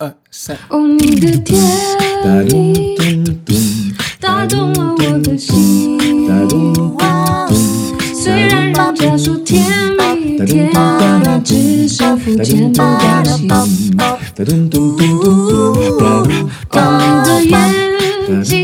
二三。哦，你的甜蜜打动了我的心。虽然人家说甜蜜与甜蜜只是肤浅的关系。哦，你的眼睛，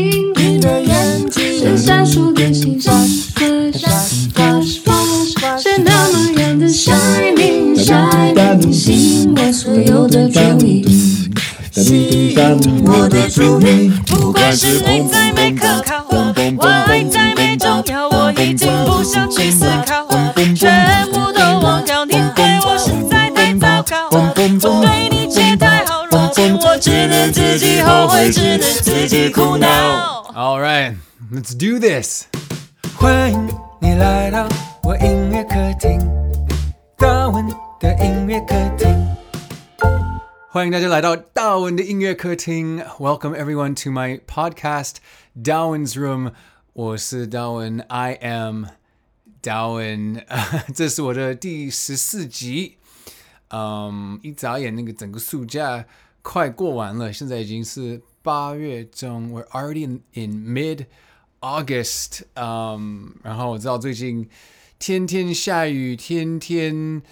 吸引我的注意，不管是美在美可靠，我爱在美重要，我已经不想去思考，全部都忘掉。你对我实在太糟糕，我对你却太好，如今我只能自己后悔，只能自己苦恼。All right, let's do this. 欢迎你来到我音乐客厅，大文的音乐客厅。欢迎大家来到大文的音乐客厅。Welcome everyone to my podcast, Darwin's Room。我是 Darwin，I am Darwin。这是我的第十四集。嗯，一眨眼，那个整个暑假快过完了，现在已经是八月中。We're already in, in mid August。嗯，然后我知道最近天天下雨，天天。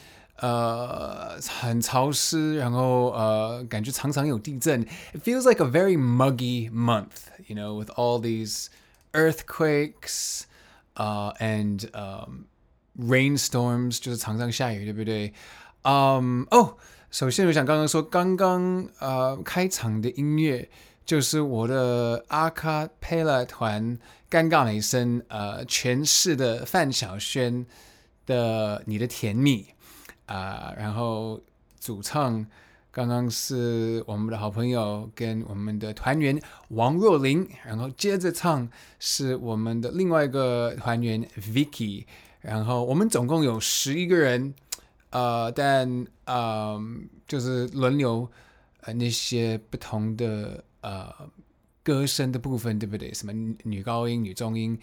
呃，很潮湿，然后呃，感觉常常有地震。It feels like a very muggy month, you know, with all these earthquakes, uh, and um, rainstorms，就是常常下雨，对不对？嗯，哦，首先我想刚刚说，刚刚呃开场的音乐就是我的阿卡贝拉团尴尬美声呃诠释的范晓萱的《你的甜蜜》。啊、然后主唱刚刚是我们的好朋友跟我们的团员王若琳，然后接着唱是我们的另外一个团员 Vicky，然后我们总共有十一个人，呃，但嗯、呃，就是轮流呃那些不同的呃歌声的部分，对不对？什么女高音、女中音、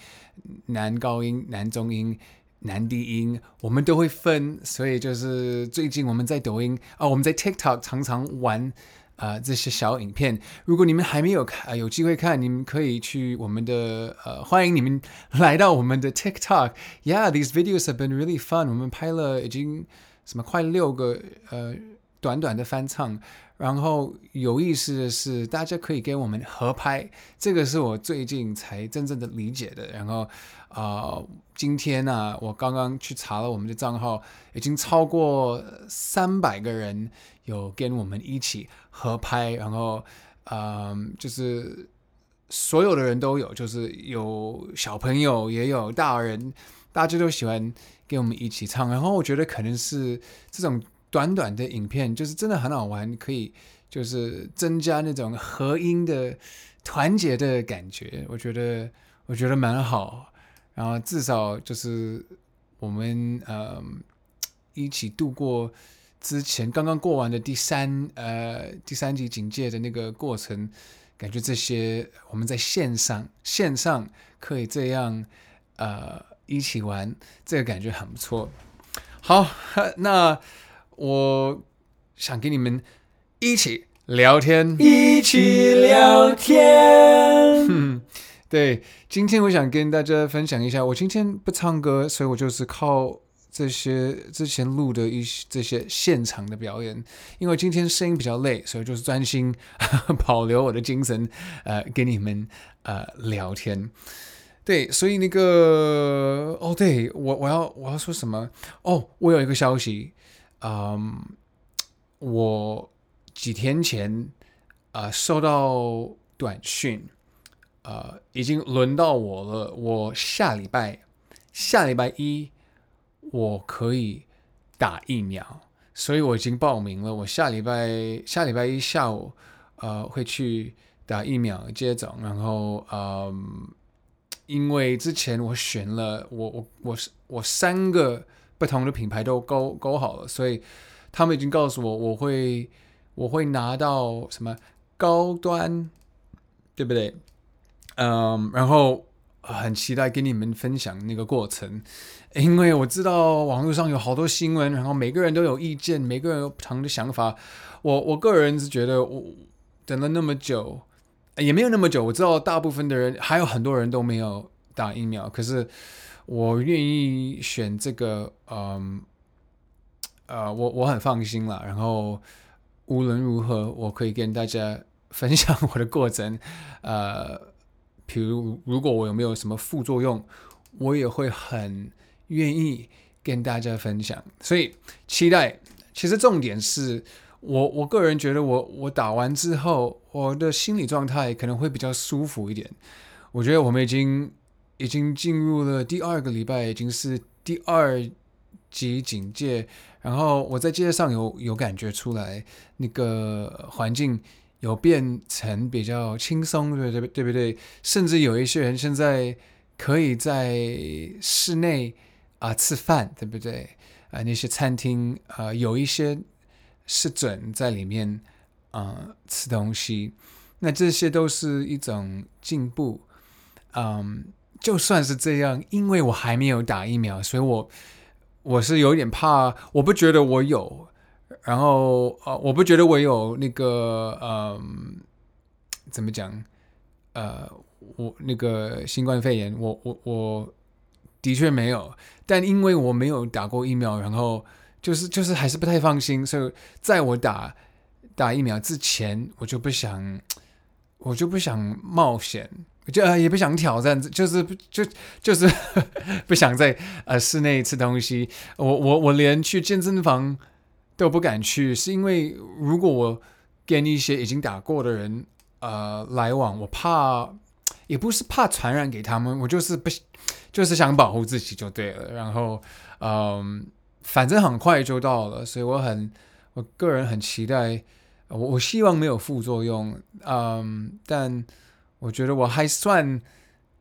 男高音、男中音。男低音我们都会分，所以就是最近我们在抖音啊、我们在 TikTok 常常玩啊、这些小影片。如果你们还没有看，有机会看，你们可以去我们的呃，欢迎你们来到我们的 TikTok。Yeah，these videos have been really fun。我们拍了已经什么快六个呃短短的翻唱。然后有意思的是，大家可以跟我们合拍，这个是我最近才真正的理解的。然后啊、今天呢、我刚刚去查了我们的账号，已经超过三百个人有跟我们一起合拍。然后，嗯、就是所有的人都有，就是有小朋友也有大人，大家都喜欢跟我们一起唱。然后我觉得可能是这种。短短的影片就是真的很好玩，可以就是增加那种合音的团结的感觉，我觉得我觉得蛮好。然后至少就是我们呃一起度过之前刚刚过完的第三呃第三级警戒的那个过程，感觉这些我们在线上线上可以这样呃一起玩，这个感觉很不错。好，那。我想跟你们一起聊天，一起聊天。嗯，对，今天我想跟大家分享一下，我今天不唱歌，所以我就是靠这些之前录的一些这些现场的表演。因为今天声音比较累，所以就是专心 保留我的精神，呃，跟你们呃聊天。对，所以那个哦，对我我要我要说什么？哦，我有一个消息。嗯我几天前啊、收到短讯，呃，已经轮到我了。我下礼拜下礼拜一我可以打疫苗，所以我已经报名了。我下礼拜下礼拜一下午呃会去打疫苗接种。然后嗯，因为之前我选了我我我是我三个。不同的品牌都勾勾好了，所以他们已经告诉我，我会我会拿到什么高端，对不对？嗯，然后很期待跟你们分享那个过程，因为我知道网络上有好多新闻，然后每个人都有意见，每个人有不同的想法。我我个人是觉得，我等了那么久，也没有那么久。我知道大部分的人，还有很多人都没有打疫苗，可是我愿意选这个，嗯，呃，我我很放心了。然后无论如何，我可以跟大家分享我的过程，呃。比如，如果我有没有什么副作用，我也会很愿意跟大家分享。所以期待。其实重点是我，我个人觉得我，我打完之后，我的心理状态可能会比较舒服一点。我觉得我们已经已经进入了第二个礼拜，已经是第二级警戒。然后我在街上有有感觉出来，那个环境。有变成比较轻松，对对对不对？甚至有一些人现在可以在室内啊、吃饭，对不对？啊、那些餐厅啊、有一些是准在里面啊、吃东西，那这些都是一种进步。嗯，就算是这样，因为我还没有打疫苗，所以我我是有点怕，我不觉得我有。然后呃，我不觉得我有那个呃，怎么讲？呃，我那个新冠肺炎，我我我的确没有，但因为我没有打过疫苗，然后就是就是还是不太放心，所以在我打打疫苗之前，我就不想，我就不想冒险，就呃也不想挑战，就是就就是 不想在呃室内吃东西，我我我连去健身房。都不敢去，是因为如果我跟一些已经打过的人呃来往，我怕也不是怕传染给他们，我就是不就是想保护自己就对了。然后嗯、反正很快就到了，所以我很我个人很期待，我我希望没有副作用，嗯，但我觉得我还算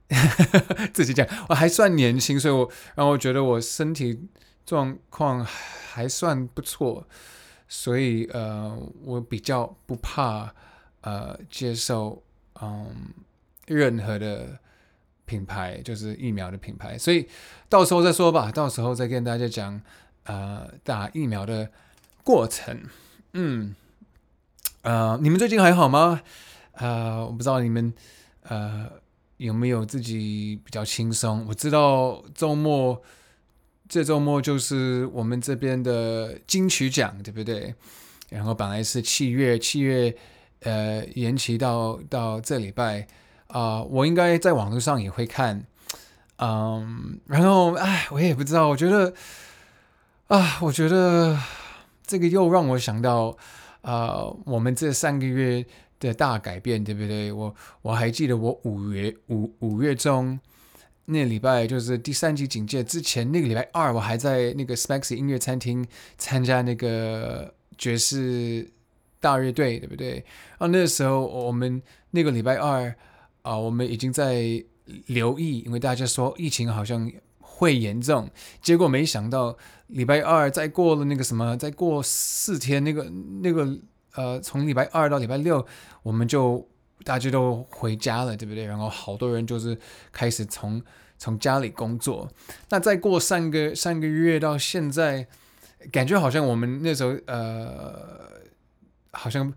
自己讲我还算年轻，所以我然后我觉得我身体状况。还算不错，所以呃，我比较不怕呃接受嗯任何的品牌，就是疫苗的品牌，所以到时候再说吧，到时候再跟大家讲呃打疫苗的过程。嗯，呃，你们最近还好吗？呃，我不知道你们呃有没有自己比较轻松。我知道周末。这周末就是我们这边的金曲奖，对不对？然后本来是七月，七月呃延期到到这礼拜啊、我应该在网络上也会看，嗯，然后哎，我也不知道，我觉得啊，我觉得这个又让我想到啊、我们这三个月的大改变，对不对？我我还记得我五月五五月中。那礼拜就是第三级警戒之前，那个礼拜二，我还在那个 Spexy 音乐餐厅参加那个爵士大乐队，对不对？然后那个时候我们那个礼拜二啊，我们已经在留意，因为大家说疫情好像会严重，结果没想到礼拜二再过了那个什么，再过四天，那个那个呃，从礼拜二到礼拜六，我们就。大家都回家了，对不对？然后好多人就是开始从从家里工作。那再过三个三个月到现在，感觉好像我们那时候呃，好像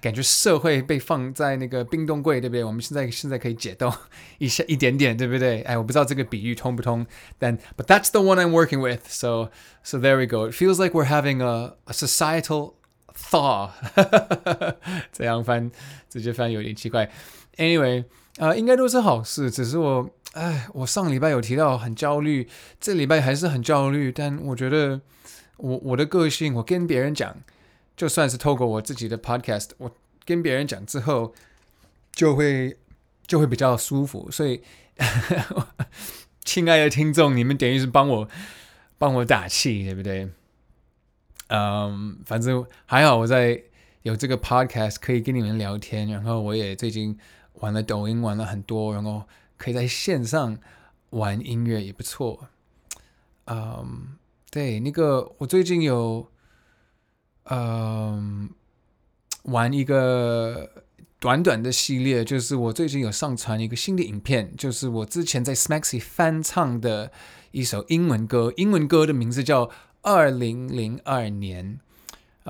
感觉社会被放在那个冰冻柜，对不对？我们现在现在可以解冻一下一点点，对不对？哎，我不知道这个比喻通不通，但 But that's the one I'm working with. So so there we go. It feels like we're having a a societal thaw，这样翻，直接翻有点奇怪。Anyway，啊、呃，应该都是好事。只是我，哎，我上礼拜有提到很焦虑，这礼拜还是很焦虑。但我觉得，我我的个性，我跟别人讲，就算是透过我自己的 podcast，我跟别人讲之后，就会就会比较舒服。所以，亲爱的听众，你们等于是帮我帮我打气，对不对？嗯，反正还好，我在有这个 podcast 可以跟你们聊天，然后我也最近玩了抖音，玩了很多，然后可以在线上玩音乐也不错。嗯，对，那个我最近有嗯玩一个短短的系列，就是我最近有上传一个新的影片，就是我之前在 Smaxy 翻唱的一首英文歌，英文歌的名字叫《二零零二年》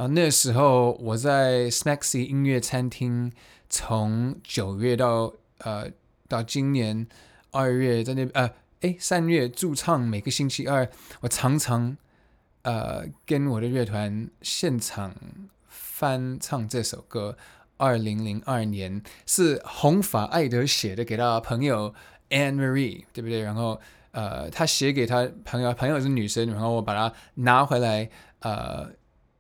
啊。那时候我在 Snaxy 音乐餐厅，从九月到呃到今年二月在那呃诶三月驻唱，每个星期二我常常呃跟我的乐团现场。翻唱这首歌，二零零二年是红发艾德写的，给他朋友 Anne Marie，对不对？然后呃，他写给他朋友，朋友是女生，然后我把它拿回来，呃，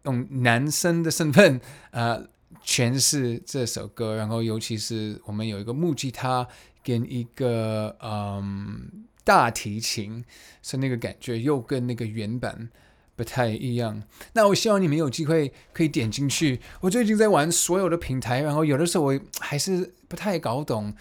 用男生的身份呃诠释这首歌，然后尤其是我们有一个木吉他跟一个嗯大提琴，是那个感觉又跟那个原版。不太一样。那我希望你们有机会可以点进去。我最近在玩所有的平台，然后有的时候我还是不太搞懂，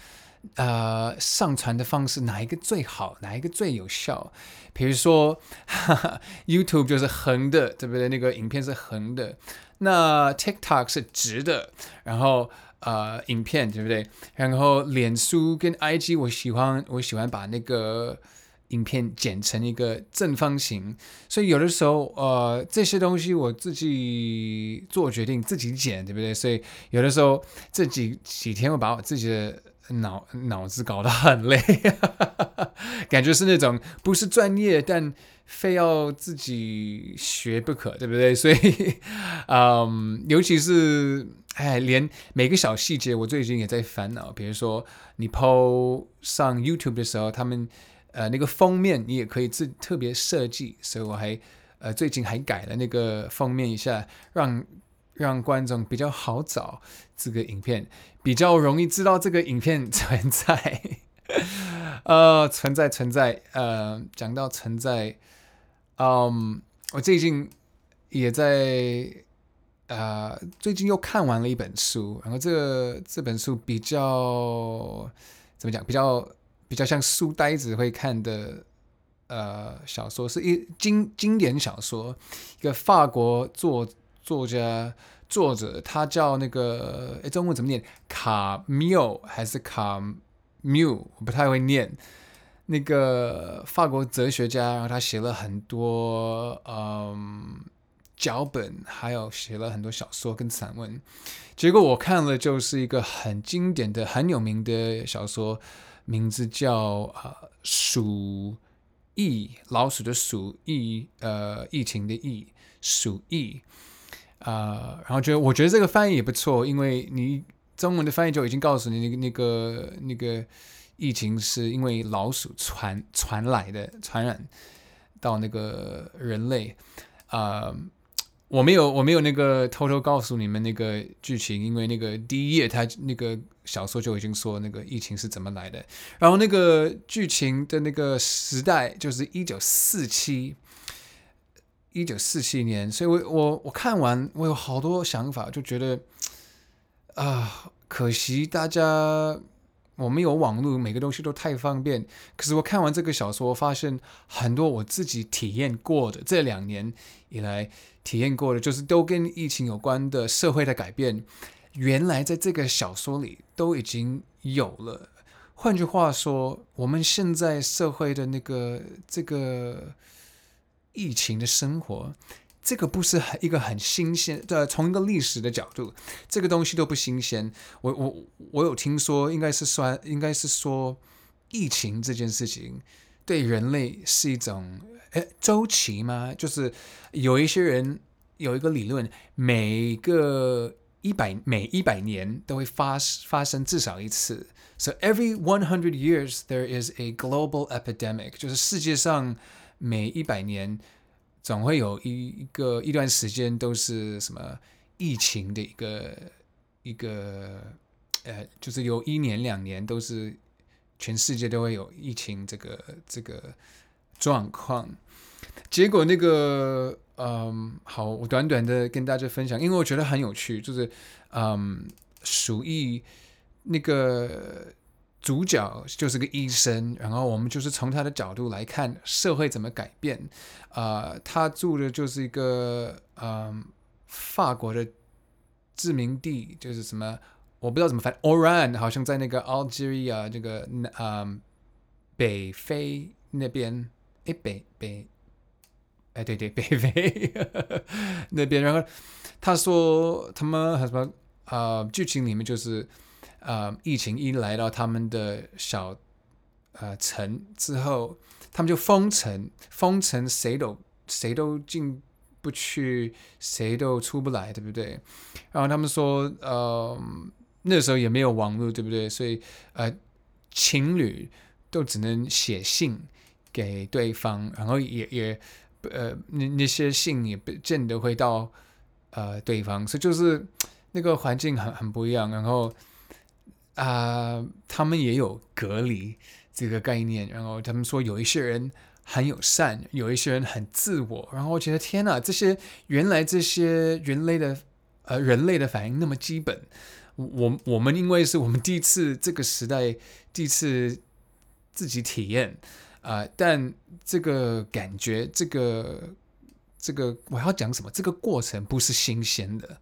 呃，上传的方式哪一个最好，哪一个最有效。比如说哈哈，YouTube 就是横的，对不对？那个影片是横的。那 TikTok 是直的，然后呃，影片对不对？然后脸书跟 IG，我喜欢我喜欢把那个。影片剪成一个正方形，所以有的时候，呃，这些东西我自己做决定，自己剪，对不对？所以有的时候这几几天，我把我自己的脑脑子搞得很累，感觉是那种不是专业，但非要自己学不可，对不对？所以，嗯，尤其是哎，连每个小细节，我最近也在烦恼。比如说，你 PO 上 YouTube 的时候，他们。呃，那个封面你也可以自特别设计，所以我还呃最近还改了那个封面一下，让让观众比较好找这个影片，比较容易知道这个影片存在。呃，存在存在，呃，讲到存在，嗯，我最近也在呃最近又看完了一本书，然后这这本书比较怎么讲，比较。比较像书呆子会看的，呃，小说是一经经典小说，一个法国作作家作者，他叫那个，诶，中文怎么念？卡缪还是卡缪？我不太会念。那个法国哲学家，然后他写了很多嗯脚本，还有写了很多小说跟散文。结果我看了，就是一个很经典的、很有名的小说。名字叫呃鼠疫，老鼠的鼠疫，呃疫情的疫，鼠疫、呃，然后觉得我觉得这个翻译也不错，因为你中文的翻译就已经告诉你那个那个那个疫情是因为老鼠传传来的，传染到那个人类啊。呃我没有，我没有那个偷偷告诉你们那个剧情，因为那个第一页他那个小说就已经说那个疫情是怎么来的，然后那个剧情的那个时代就是一九四七，一九四七年，所以我我我看完我有好多想法，就觉得啊、可惜大家我没有网络，每个东西都太方便。可是我看完这个小说，发现很多我自己体验过的这两年以来。体验过的，就是都跟疫情有关的社会的改变，原来在这个小说里都已经有了。换句话说，我们现在社会的那个这个疫情的生活，这个不是很一个很新鲜的，从一个历史的角度，这个东西都不新鲜。我我我有听说，应该是说，应该是说，疫情这件事情对人类是一种。诶，周期吗？就是有一些人有一个理论，每个一百每一百年都会发发生至少一次。So every one hundred years there is a global epidemic，就是世界上每一百年总会有一一个一段时间都是什么疫情的一个一个呃，就是有一年两年都是全世界都会有疫情这个这个状况。结果那个，嗯，好，我短短的跟大家分享，因为我觉得很有趣，就是，嗯，鼠疫那个主角就是个医生，然后我们就是从他的角度来看社会怎么改变，啊、他住的就是一个，嗯，法国的殖民地，就是什么我不知道怎么翻，Oran 好像在那个 Algeria 这个嗯、北非那边，诶北北，哎对对北非 那边，然后他说他们什么呃剧情里面就是呃疫情一来到他们的小呃城之后，他们就封城，封城谁都谁都进不去，谁都出不来，对不对？然后他们说呃。那时候也没有网络，对不对？所以，呃，情侣都只能写信给对方，然后也也，呃，那那些信也不见得会到呃对方，所以就是那个环境很很不一样。然后啊、他们也有隔离这个概念。然后他们说有一些人很友善，有一些人很自我。然后我觉得天哪，这些原来这些人类的呃人类的反应那么基本。我我们因为是我们第一次这个时代第一次自己体验啊、但这个感觉，这个这个我要讲什么？这个过程不是新鲜的。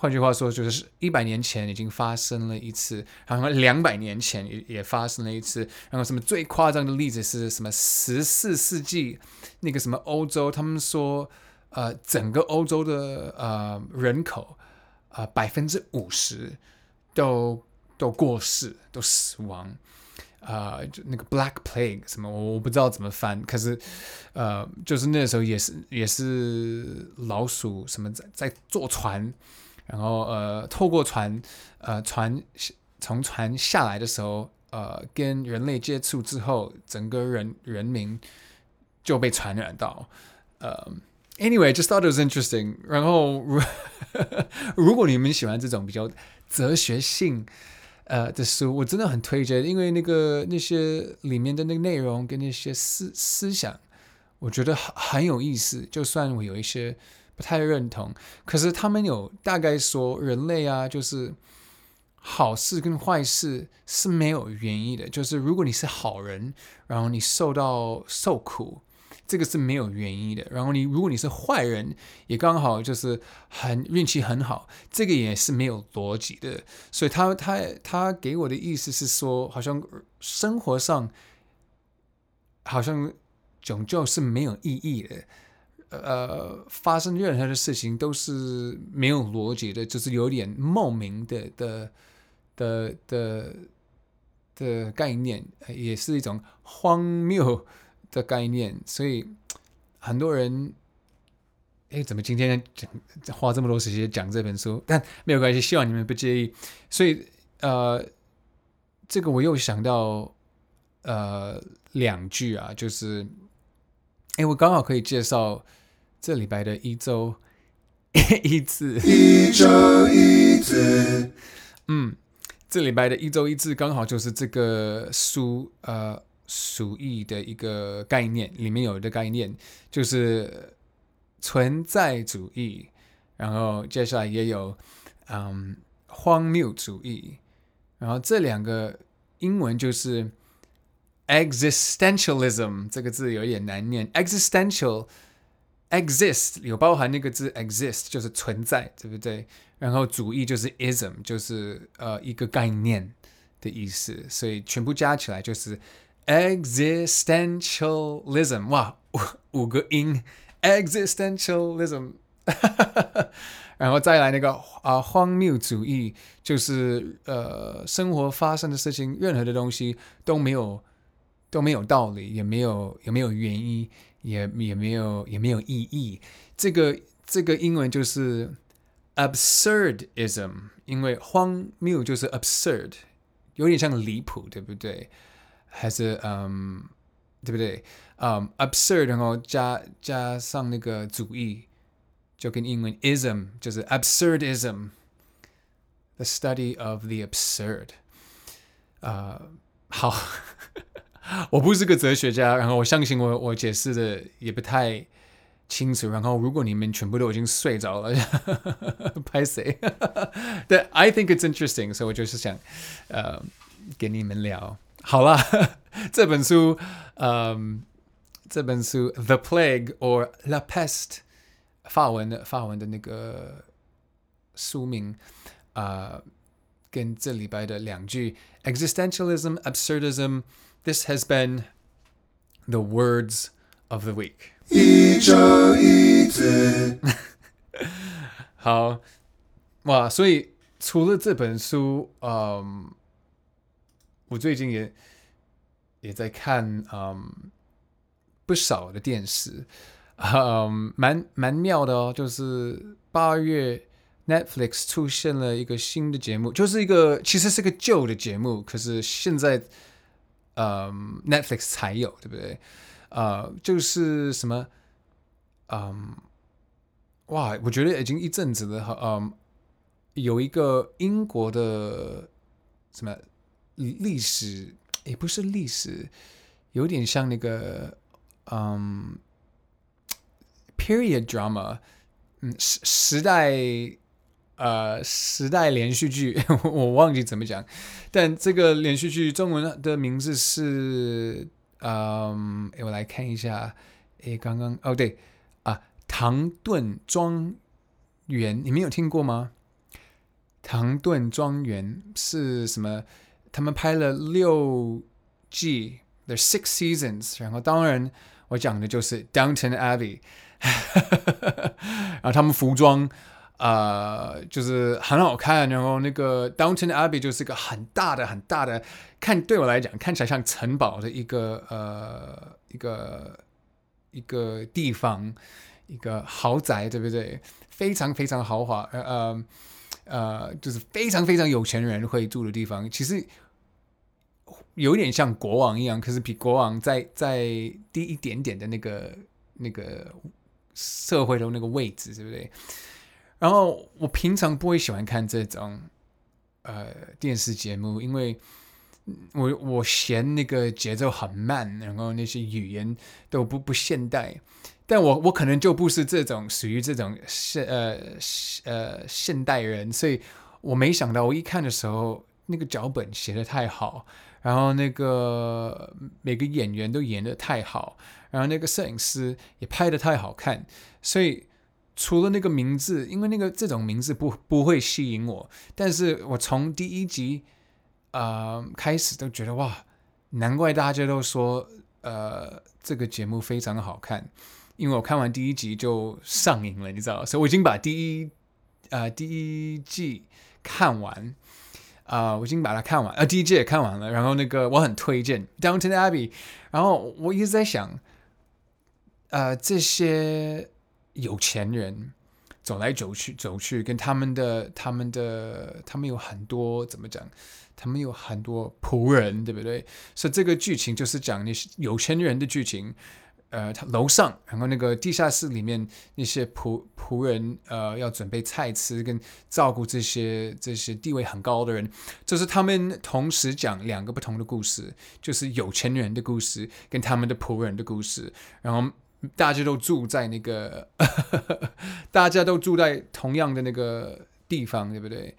换句话说，就是一百年前已经发生了一次，然后两百年前也也发生了一次，然后什么最夸张的例子是什么？十四世纪那个什么欧洲，他们说呃，整个欧洲的呃人口。呃，百分之五十都都过世，都死亡，啊、呃，就那个 Black Plague 什么，我我不知道怎么翻，可是，呃，就是那时候也是也是老鼠什么在在坐船，然后呃，透过船，呃，船从船下来的时候，呃，跟人类接触之后，整个人人民就被传染到，呃。Anyway, just thought it was interesting. 然后，如 如果你们喜欢这种比较哲学性呃的书，我真的很推荐，因为那个那些里面的那个内容跟那些思思想，我觉得很很有意思。就算我有一些不太认同，可是他们有大概说人类啊，就是好事跟坏事是没有原因的。就是如果你是好人，然后你受到受苦。这个是没有原因的。然后你，如果你是坏人，也刚好就是很运气很好，这个也是没有逻辑的。所以他他他给我的意思是说，好像生活上好像拯救是没有意义的。呃，发生任何的事情都是没有逻辑的，就是有点莫名的的的的的概念，也是一种荒谬。的概念，所以很多人，哎，怎么今天讲花这么多时间讲这本书？但没有关系，希望你们不介意。所以，呃，这个我又想到，呃，两句啊，就是，哎，我刚好可以介绍这礼拜的一周。一字，一周一字，嗯，这礼拜的一周一字刚好就是这个书，呃。鼠疫的一个概念，里面有一个概念就是存在主义，然后接下来也有嗯荒谬主义，然后这两个英文就是 existentialism 这个字有一点难念，existential exist 有包含那个字 exist 就是存在，对不对？然后主义就是 ism 就是呃一个概念的意思，所以全部加起来就是。Existentialism，哇，五五个音，Existentialism，然后再来那个啊，荒谬主义，就是呃，生活发生的事情，任何的东西都没有都没有道理，也没有也没有原因，也也没有也没有意义。这个这个英文就是 absurdism，因为荒谬就是 absurd，有点像离谱，对不对？还是嗯，对不对？嗯，absurd，然后加加上那个主义，就跟英文 ism 就是 absurdism，the study of the absurd。啊，好，我不是个哲学家，然后我相信我我解释的也不太清楚。然后如果你们全部都已经睡着了，拍谁？对，I think it's interesting，所以我就是想呃跟你们聊。好了，这本书，嗯，这本书《The Plague or La Peste》，法文的法文的那个书名，啊、呃，跟这礼拜的两句 existentialism, absurdism. This has been the words of the week. 一周一字。好，哇！所以除了这本书，嗯，我最近也也在看，嗯，不少的电视，嗯，蛮蛮妙的哦。就是八月 Netflix 出现了一个新的节目，就是一个其实是个旧的节目，可是现在，嗯，Netflix 才有，对不对？呃，就是什么，嗯。哇，我觉得已经一阵子了。嗯，有一个英国的什么历史，也不是历史，有点像那个嗯，period drama，嗯，时时代呃时代连续剧，我忘记怎么讲。但这个连续剧中文的名字是嗯，我来看一下。诶，刚刚哦对。啊唐顿庄园，你们有听过吗？唐顿庄园是什么？他们拍了六季，The Six Seasons。然后，当然我讲的就是 Downton Abbey。然后他们服装、呃，就是很好看。然后那个 Downton Abbey 就是一个很大的、很大的，看对我来讲看起来像城堡的一个呃一个一个地方。一个豪宅，对不对？非常非常豪华，呃呃呃，就是非常非常有钱人会住的地方。其实有点像国王一样，可是比国王再再低一点点的那个那个社会的那个位置，对不对？然后我平常不会喜欢看这种呃电视节目，因为我我嫌那个节奏很慢，然后那些语言都不不现代。但我我可能就不是这种属于这种现呃呃现代人，所以我没想到我一看的时候，那个脚本写得太好，然后那个每个演员都演得太好，然后那个摄影师也拍得太好看，所以除了那个名字，因为那个这种名字不不会吸引我，但是我从第一集、呃、开始都觉得哇，难怪大家都说呃这个节目非常好看。因为我看完第一集就上瘾了，你知道，所以我已经把第一、呃、第一季看完啊、我已经把它看完，呃，第一季也看完了。然后那个我很推荐《Downton Abbey》，然后我一直在想，呃，这些有钱人走来走去走去，跟他们的他们的他们有很多怎么讲？他们有很多仆人，对不对？所以这个剧情就是讲那些有钱人的剧情。呃，他楼上，然后那个地下室里面那些仆仆人，呃，要准备菜吃，跟照顾这些这些地位很高的人，就是他们同时讲两个不同的故事，就是有钱人的故事跟他们的仆人的故事，然后大家都住在那个，大家都住在同样的那个地方，对不对？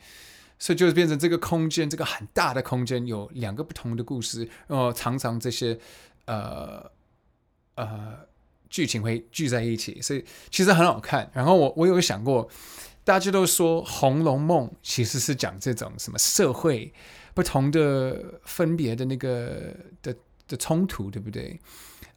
所以就是变成这个空间，这个很大的空间有两个不同的故事，然后常常这些呃。呃，剧情会聚在一起，所以其实很好看。然后我我有想过，大家都说《红楼梦》其实是讲这种什么社会不同的分别的那个的的冲突，对不对？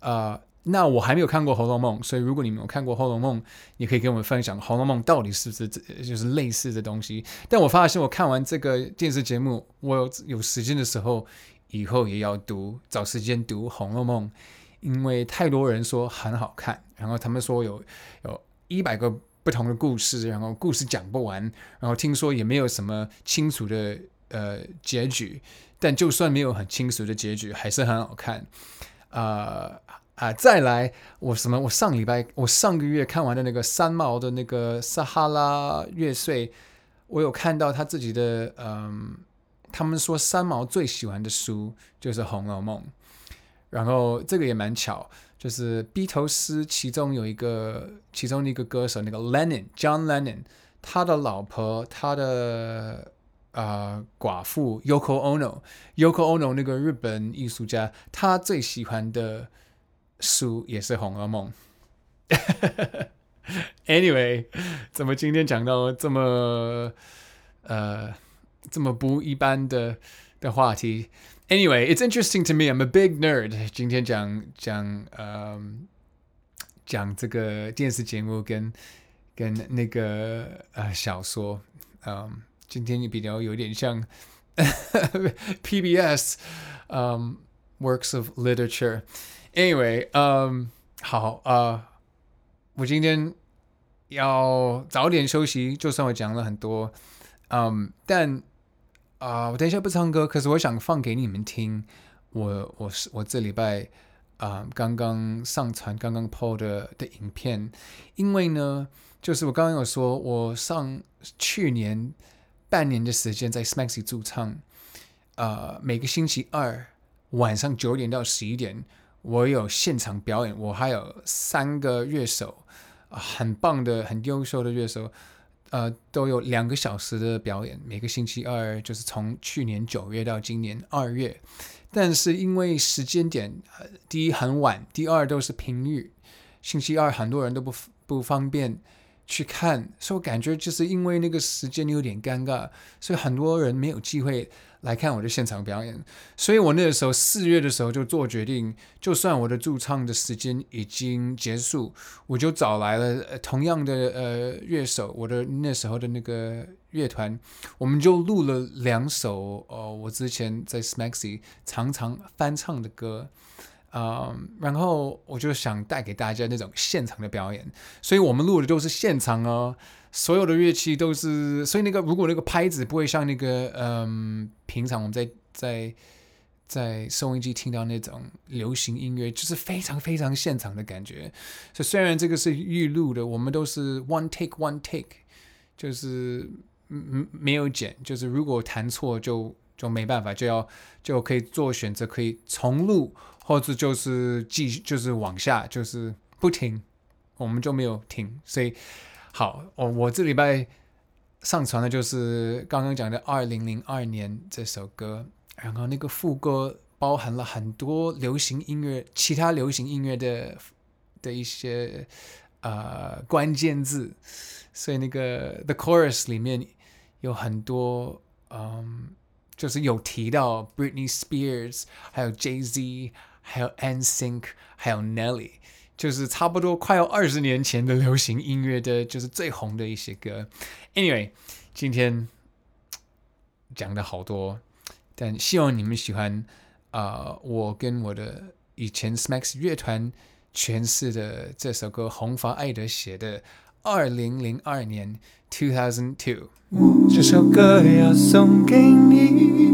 啊、呃，那我还没有看过《红楼梦》，所以如果你们有看过《红楼梦》，你可以跟我们分享《红楼梦》到底是不是就是类似的东西。但我发现我看完这个电视节目，我有，有时间的时候，以后也要读，找时间读《红楼梦》。因为太多人说很好看，然后他们说有有一百个不同的故事，然后故事讲不完，然后听说也没有什么清楚的呃结局，但就算没有很清楚的结局，还是很好看。啊、呃、啊、再来，我什么？我上礼拜我上个月看完的那个三毛的那个撒哈拉月岁，我有看到他自己的嗯、他们说三毛最喜欢的书就是《红楼梦》。然后这个也蛮巧，就是 Beatles 其中有一个，其中的一个歌手，那个 Lennon，John Lennon，他的老婆，他的啊、寡妇 Yoko Ono，Yoko Ono 那个日本艺术家，他最喜欢的书也是《红楼梦》。 Anyway，怎么今天讲到这么呃 这么不一般的的话题。Anyway, it's interesting to me. I'm a big nerd. 今天讲讲呃讲这个电视节目跟跟那个呃小说，嗯、呃，今天也比较有点像 PBS，嗯、um, works of literature. Anyway, 嗯，好啊、我今天要早点休息，就算我讲了很多，嗯，但啊、我等一下不唱歌，可是我想放给你们听我。我是我这礼拜啊、刚刚上传刚刚 PO 的的影片，因为呢，就是我刚刚有说，我上去年半年的时间在 Smaxy 驻唱，啊、每个星期二晚上九点到十一点。我有现场表演，我还有三个乐手，很棒的、很优秀的乐手，呃，都有两个小时的表演。每个星期二就是从去年九月到今年二月，但是因为时间点，第一很晚，第二都是平日，星期二很多人都不不方便去看，所以我感觉就是因为那个时间有点尴尬，所以很多人没有机会。来看我的现场表演，所以我那个时候四月的时候就做决定，就算我的驻唱的时间已经结束，我就找来了呃同样的呃乐手，我的那时候的那个乐团，我们就录了两首呃我之前在 Smaxy 常常翻唱的歌，啊、呃，然后我就想带给大家那种现场的表演，所以我们录的都是现场哦。所有的乐器都是，所以那个如果那个拍子不会像那个，嗯，平常我们在在在收音机听到那种流行音乐，就是非常非常现场的感觉。所以虽然这个是预录的，我们都是 one take one take，就是嗯嗯没有剪，就是如果弹错就就没办法，就要就可以做选择，可以重录，或者就是继续就是往下就是不停，我们就没有停，所以。好，我我这礼拜上传的就是刚刚讲的《二零零二年》这首歌，然后那个副歌包含了很多流行音乐、其他流行音乐的的一些呃关键字，所以那个 The Chorus 里面有很多嗯，就是有提到 Britney Spears，还有 Jay-Z，还有 NSYNC，还有 Nelly。就是差不多快要二十年前的流行音乐的，就是最红的一些歌。Anyway，今天讲的好多，但希望你们喜欢啊、我跟我的以前 Smacks 乐团诠释的这首歌，红发艾德写的《二零零二年 Two Thousand Two》。这首歌要送给你。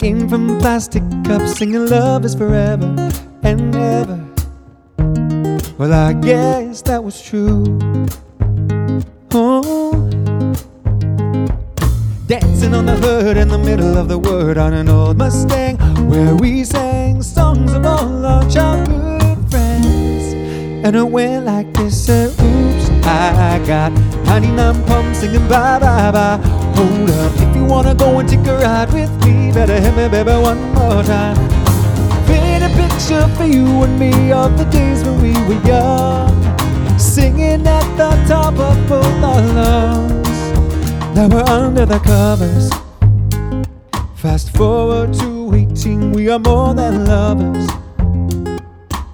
Drinking from plastic cups, singing love is forever and ever. Well, I guess that was true. Oh, dancing on the hood in the middle of the word on an old Mustang, where we sang songs of all our childhood friends. And it went like this: said, Oops, I got 99 pumps singing bye bye bye. Hold up, wanna go and take a ride with me, better hit me, baby, one more time Paint a picture for you and me of the days when we were young, singing at the top of both our lungs. Now we're under the covers. Fast forward to 18, we are more than lovers.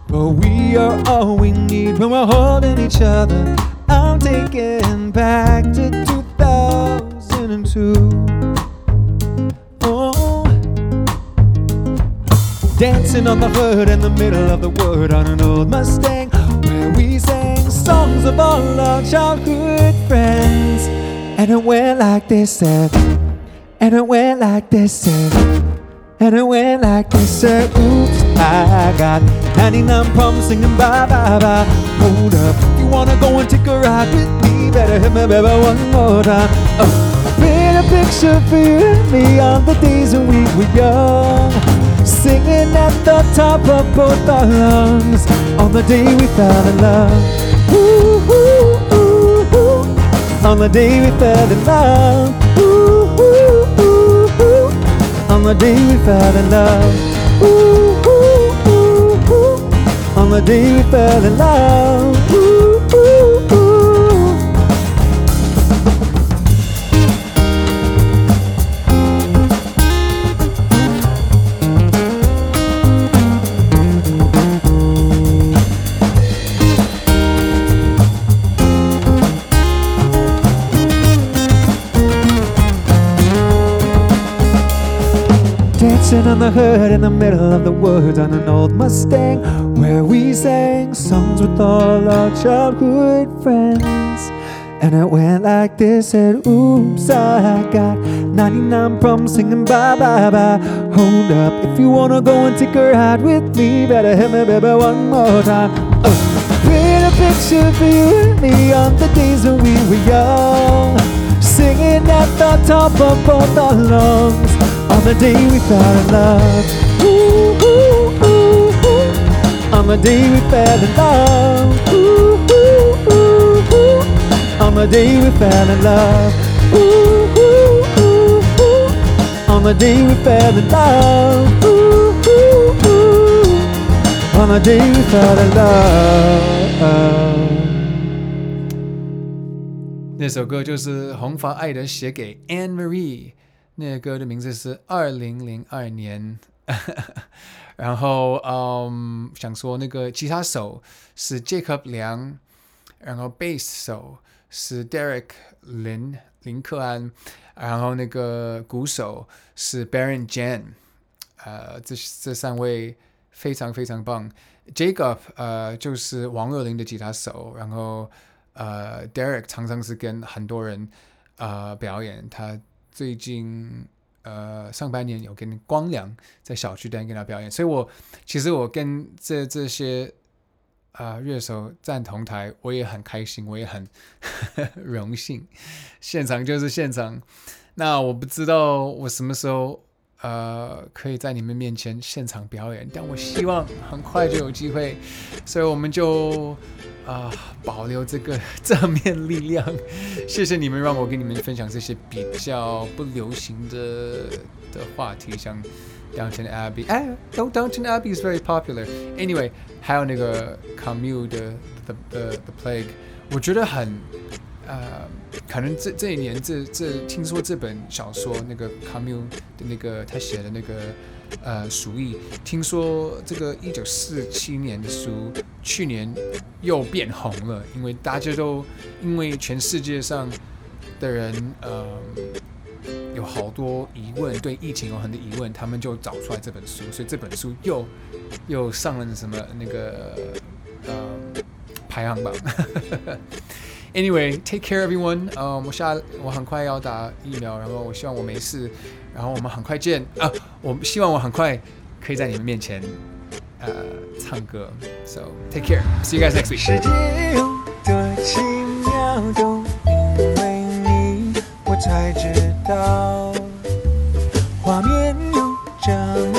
But we are all we need when we're holding each other. I'm taking back to 2002. Dancing on the hood in the middle of the wood on an old Mustang, where we sang songs of all our childhood friends. And it went like this, said, and it went like this, said, and it went like this, said, Oops, I got 99 problems singing bye bye bye. Hold up, you wanna go and take a ride with me? Better hit me, baby, one more time. Uh, Paint a picture for you and me on the days when we were young. Singing at the top of both our lungs on the day we fell in love. Ooh, ooh, ooh, ooh. On the day we fell in love. Ooh, ooh, ooh, ooh. On the day we fell in love. Ooh, ooh, ooh, ooh. On the day we fell in love. Dancing on the hood in the middle of the woods on an old Mustang where we sang songs with all our childhood friends. And it went like this said, Oops, I got 99 problems singing bye bye bye. Hold up, if you wanna go and take a ride with me, better hit me, baby, one more time. Uh, paint a picture for you and me on the days when we were young. Singing at the top of both our lungs the day we fell in love. Ooh, ooh, ooh, ooh. On the day we fell in love. Ooh, ooh, ooh, ooh. On the day we fell in love. Ooh, ooh, ooh, ooh. On the day we fell in love. Ooh, ooh, ooh. On the day we fell in love. 那首歌就是红发艾德写给 Anne Marie， 那个歌的名字是二零零二年。然后，嗯，想说那个吉他手是 Jacob 梁，然后贝斯手是 Derek 林林克安，然后那个鼓手是 Baron Jan，呃，这这三位非常非常棒。Jacob 呃就是王若琳的吉他手，然后。呃，Derek 常常是跟很多人呃表演。他最近呃上半年有跟光良在小巨蛋跟他表演，所以我其实我跟这这些啊、乐手站同台，我也很开心，我也很 荣幸。现场就是现场。那我不知道我什么时候呃可以在你们面前现场表演，但我希望很快就有机会，所以我们就。啊，保留这个 正面力量，谢谢你们让我跟你们分享这些比较不流行的的话题，像 Downton Abbey，哎，Downton Abbey is very popular。Anyway，还有那个 Camus 的 The The The Plague，我觉得很，呃，可能这这一年这这听说这本小说那个 c a m u 的那个他写的那个。呃，鼠疫，听说这个一九四七年的书，去年又变红了，因为大家都因为全世界上的人，呃，有好多疑问，对疫情有很多疑问，他们就找出来这本书，所以这本书又又上了什么那个呃排行榜。Anyway，take care everyone。呃，我下我很快要打疫苗，然后我希望我没事。然后我们很快见啊！我希望我很快可以在你们面前呃唱歌。So take care. See you guys next week. 世界有多奇妙，都因为你，我才知道。画面有这么